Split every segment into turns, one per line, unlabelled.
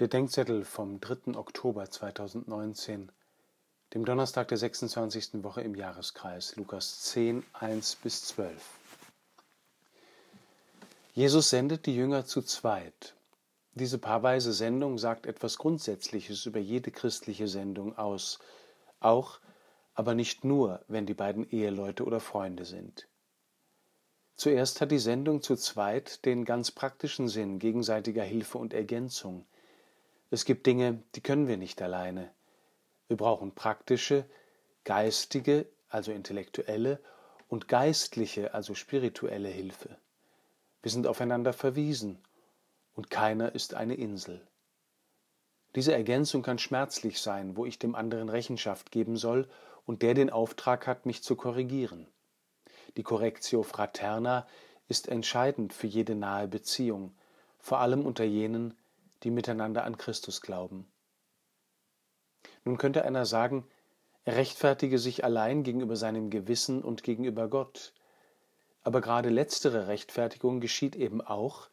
Bedenkzettel vom 3. Oktober 2019, dem Donnerstag der 26. Woche im Jahreskreis, Lukas 10, 1 bis 12. Jesus sendet die Jünger zu zweit. Diese paarweise Sendung sagt etwas Grundsätzliches über jede christliche Sendung aus, auch, aber nicht nur, wenn die beiden Eheleute oder Freunde sind. Zuerst hat die Sendung zu zweit den ganz praktischen Sinn gegenseitiger Hilfe und Ergänzung. Es gibt Dinge, die können wir nicht alleine. Wir brauchen praktische, geistige, also intellektuelle, und geistliche, also spirituelle Hilfe. Wir sind aufeinander verwiesen, und keiner ist eine Insel. Diese Ergänzung kann schmerzlich sein, wo ich dem anderen Rechenschaft geben soll und der den Auftrag hat, mich zu korrigieren. Die Correctio fraterna ist entscheidend für jede nahe Beziehung, vor allem unter jenen, die miteinander an Christus glauben. Nun könnte einer sagen, er rechtfertige sich allein gegenüber seinem Gewissen und gegenüber Gott. Aber gerade letztere Rechtfertigung geschieht eben auch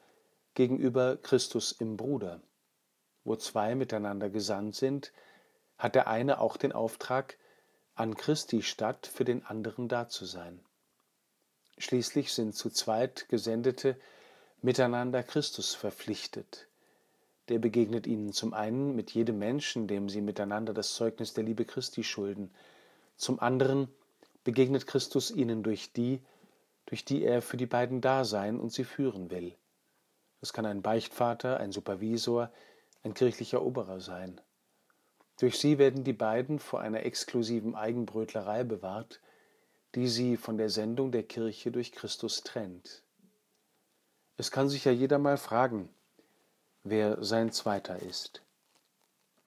gegenüber Christus im Bruder. Wo zwei miteinander gesandt sind, hat der eine auch den Auftrag, an Christi statt für den anderen da zu sein. Schließlich sind zu zweit Gesendete miteinander Christus verpflichtet. Der begegnet ihnen zum einen mit jedem Menschen, dem sie miteinander das Zeugnis der Liebe Christi schulden, zum anderen begegnet Christus ihnen durch die, durch die er für die beiden da sein und sie führen will. Das kann ein Beichtvater, ein Supervisor, ein kirchlicher Oberer sein. Durch sie werden die beiden vor einer exklusiven Eigenbrötlerei bewahrt, die sie von der Sendung der Kirche durch Christus trennt. Es kann sich ja jeder mal fragen, wer sein Zweiter ist.